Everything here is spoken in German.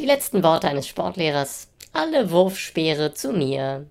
Die letzten Worte eines Sportlehrers. Alle Wurfspeere zu mir.